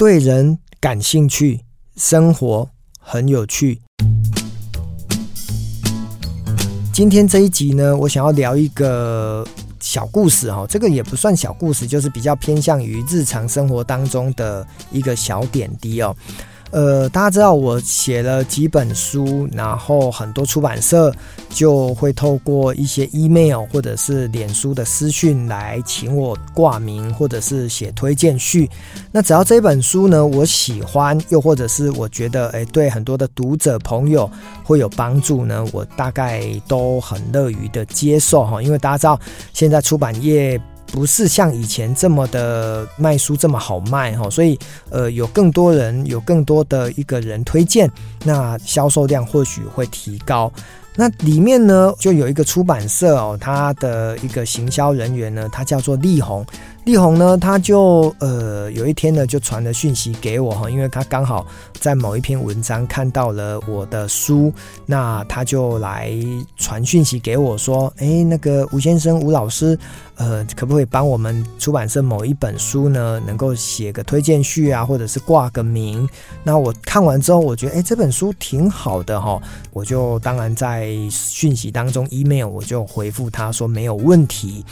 对人感兴趣，生活很有趣。今天这一集呢，我想要聊一个小故事哈，这个也不算小故事，就是比较偏向于日常生活当中的一个小点滴哦。呃，大家知道我写了几本书，然后很多出版社就会透过一些 email 或者是脸书的私讯来请我挂名，或者是写推荐序。那只要这本书呢，我喜欢，又或者是我觉得诶，对很多的读者朋友会有帮助呢，我大概都很乐于的接受哈。因为大家知道现在出版业。不是像以前这么的卖书这么好卖哈，所以呃有更多人有更多的一个人推荐，那销售量或许会提高。那里面呢就有一个出版社哦，他的一个行销人员呢，他叫做力宏。力宏呢，他就呃有一天呢就传了讯息给我哈，因为他刚好在某一篇文章看到了我的书，那他就来传讯息给我说，哎，那个吴先生吴老师，呃，可不可以帮我们出版社某一本书呢，能够写个推荐序啊，或者是挂个名？那我看完之后，我觉得哎这本书挺好的哈，我就当然在讯息当中 email 我就回复他说没有问题。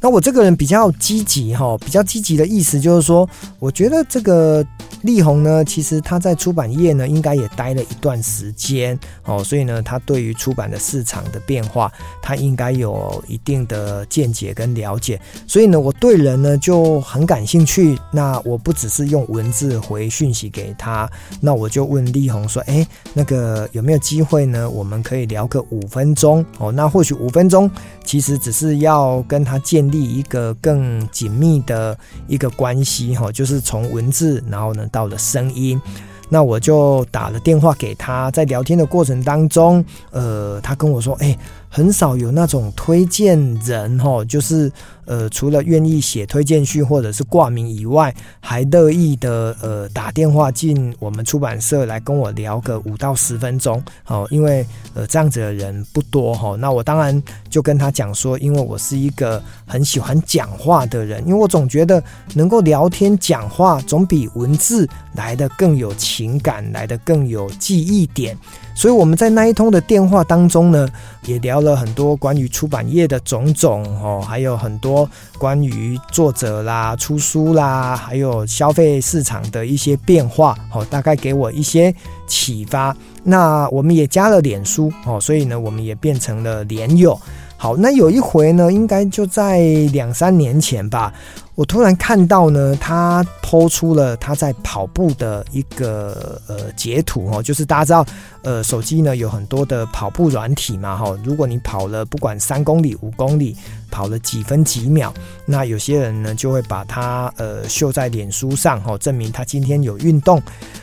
那我这个人比较积极哈，哦比较积极的意思就是说，我觉得这个力宏呢，其实他在出版业呢，应该也待了一段时间哦，所以呢，他对于出版的市场的变化，他应该有一定的见解跟了解。所以呢，我对人呢就很感兴趣。那我不只是用文字回讯息给他，那我就问力宏说：“哎，那个有没有机会呢？我们可以聊个五分钟哦。那或许五分钟其实只是要跟他建立。”一个更紧密的一个关系哈，就是从文字，然后呢到了声音，那我就打了电话给他，在聊天的过程当中，呃，他跟我说，哎。很少有那种推荐人哈，就是呃，除了愿意写推荐序或者是挂名以外，还乐意的呃打电话进我们出版社来跟我聊个五到十分钟哦，因为呃这样子的人不多哈。那我当然就跟他讲说，因为我是一个很喜欢讲话的人，因为我总觉得能够聊天讲话总比文字来得更有情感，来得更有记忆点。所以我们在那一通的电话当中呢，也聊了很多关于出版业的种种哦，还有很多关于作者啦、出书啦，还有消费市场的一些变化哦，大概给我一些启发。那我们也加了脸书哦，所以呢，我们也变成了连友。好，那有一回呢，应该就在两三年前吧。我突然看到呢，他抛出了他在跑步的一个呃截图哦，就是大家知道，呃，手机呢有很多的跑步软体嘛哈，如果你跑了不管三公里、五公里，跑了几分几秒，那有些人呢就会把它呃秀在脸书上哈，证明他今天有运动。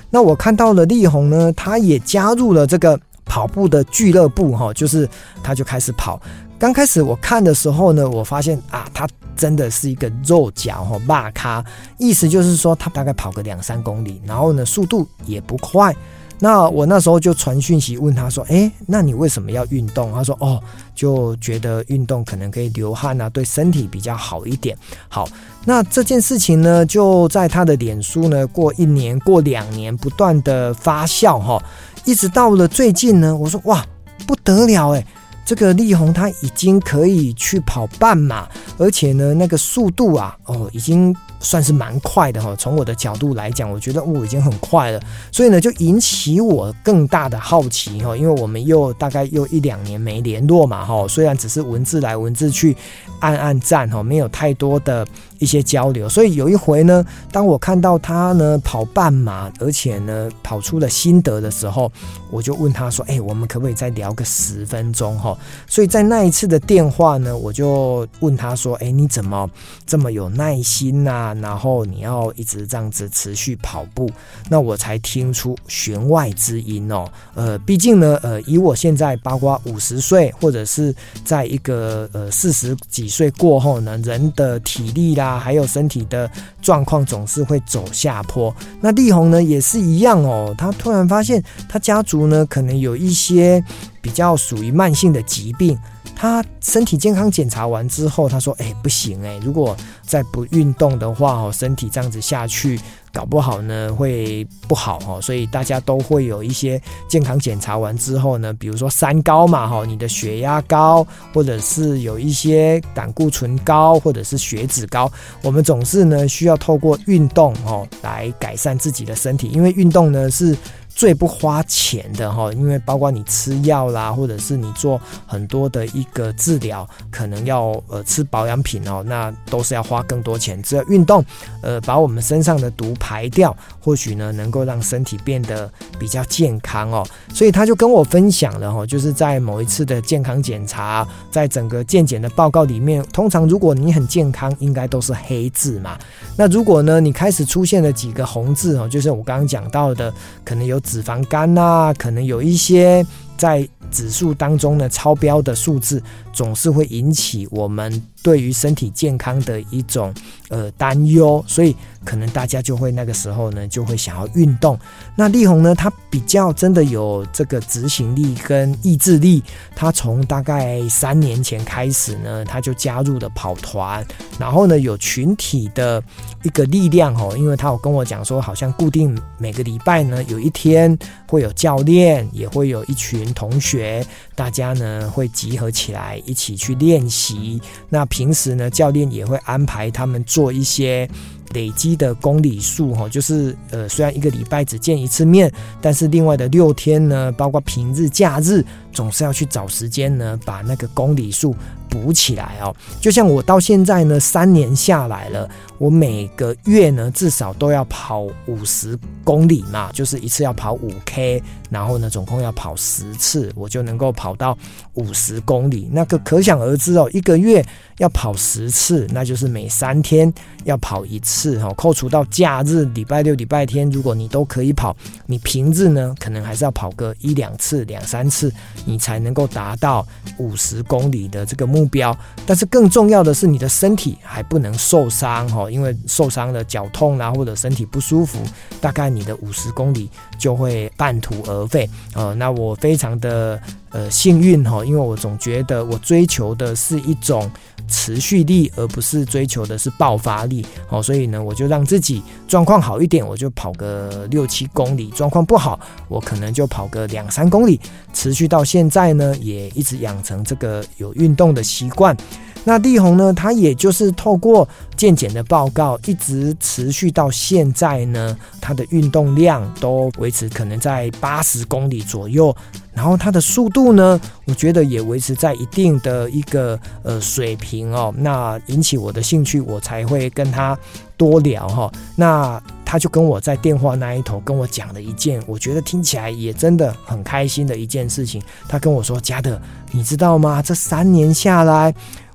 那我看到了力宏呢，他也加入了这个跑步的俱乐部哈，就是他就开始跑。刚开始我看的时候呢，我发现啊，他。真的是一个肉脚哈，骂咖，意思就是说他大概跑个两三公里，然后呢速度也不快。那我那时候就传讯息问他说：“诶，那你为什么要运动？”他说：“哦，就觉得运动可能可以流汗啊，对身体比较好一点。”好，那这件事情呢，就在他的脸书呢，过一年、过两年，不断的发酵哈，一直到了最近呢，我说：“哇，不得了诶。”这个力宏他已经可以去跑半马，而且呢，那个速度啊，哦，已经算是蛮快的哈。从我的角度来讲，我觉得我已经很快了，所以呢，就引起我更大的好奇哈。因为我们又大概又一两年没联络嘛哈，虽然只是文字来文字去，按按赞哈，没有太多的。一些交流，所以有一回呢，当我看到他呢跑半马，而且呢跑出了心得的时候，我就问他说：“哎、我们可不可以再聊个十分钟？”哈，所以在那一次的电话呢，我就问他说：“哎、你怎么这么有耐心呐然后你要一直这样子持续跑步？”那我才听出弦外之音哦。呃，毕竟呢，呃，以我现在包括五十岁，或者是在一个呃四十几岁过后呢，人的体力啦。还有身体的状况总是会走下坡。那力宏呢也是一样哦，他突然发现他家族呢可能有一些比较属于慢性的疾病。他身体健康检查完之后，他说：“哎，不行哎，如果再不运动的话哦，身体这样子下去，搞不好呢会不好哈，所以大家都会有一些健康检查完之后呢，比如说三高嘛哈，你的血压高，或者是有一些胆固醇高，或者是血脂高，我们总是呢需要透过运动哦来改善自己的身体，因为运动呢是。最不花钱的哈，因为包括你吃药啦，或者是你做很多的一个治疗，可能要呃吃保养品哦，那都是要花更多钱。只要运动，呃，把我们身上的毒排掉，或许呢能够让身体变得比较健康哦。所以他就跟我分享了哈，就是在某一次的健康检查，在整个健检的报告里面，通常如果你很健康，应该都是黑字嘛。那如果呢你开始出现了几个红字哦，就是我刚刚讲到的，可能有。脂肪肝呐、可能有一些在指数当中呢超标的数字，总是会引起我们对于身体健康的一种呃担忧，所以可能大家就会那个时候呢就会想要运动。那力宏呢，他比较真的有这个执行力跟意志力，他从大概三年前开始呢，他就加入了跑团，然后呢有群体的一个力量哦，因为他有跟我讲说，好像固定每个礼拜呢有一天会有教练，也会有一群同学，大家呢会集合起来。一起去练习。那平时呢，教练也会安排他们做一些累积的公里数，哈，就是呃，虽然一个礼拜只见一次面，但是另外的六天呢，包括平日、假日，总是要去找时间呢，把那个公里数补起来哦。就像我到现在呢，三年下来了，我每个月呢至少都要跑五十公里嘛，就是一次要跑五 K，然后呢总共要跑十次，我就能够跑到五十公里。那个可想而知哦，一个月要跑十次，那就是每三天要跑一次哈。扣除到假日，礼拜六、礼拜天，如果你都可以跑，你平日呢可能还是要跑个一两次、两三次。你才能够达到五十公里的这个目目标，但是更重要的是你的身体还不能受伤哈，因为受伤了脚痛啊或者身体不舒服，大概你的五十公里就会半途而废。呃，那我非常的呃幸运哈，因为我总觉得我追求的是一种。持续力，而不是追求的是爆发力，哦，所以呢，我就让自己状况好一点，我就跑个六七公里；状况不好，我可能就跑个两三公里。持续到现在呢，也一直养成这个有运动的习惯。那力宏呢，他也就是透过健检的报告，一直持续到现在呢，他的运动量都维持可能在八十公里左右。然后他的速度呢，我觉得也维持在一定的一个呃水平哦。那引起我的兴趣，我才会跟他多聊哈、那他就跟我在电话那一头跟我讲了一件，我觉得听起来也真的很开心的一件事情。他跟我说：“嘉德，你知道吗？这三年下来。”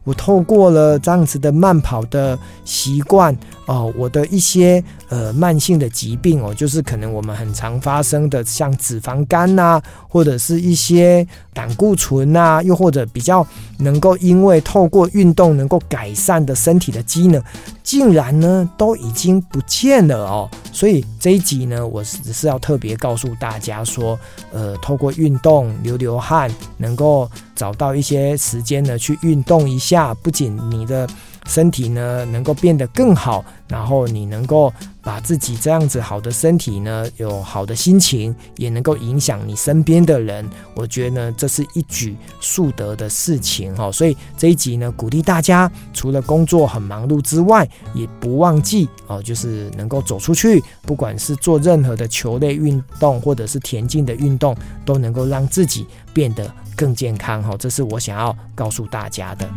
我透过了这样子的慢跑的习惯哦，我的一些呃慢性的疾病哦，就是可能我们很常发生的，像脂肪肝呐、啊，或者是一些胆固醇呐、啊，又或者比较能够因为透过运动能够改善的身体的机能，竟然呢都已经不见了哦。所以这一集呢，我只是要特别告诉大家说，呃，透过运动流流汗，能够找到一些时间呢去运动一下，不仅你的。身体呢能够变得更好，然后你能够把自己这样子好的身体呢，有好的心情，也能够影响你身边的人。我觉得呢，这是一举数得的事情哈。所以这一集呢，鼓励大家除了工作很忙碌之外，也不忘记哦，就是能够走出去，不管是做任何的球类运动或者是田径的运动，都能够让自己变得更健康哈。这是我想要告诉大家的。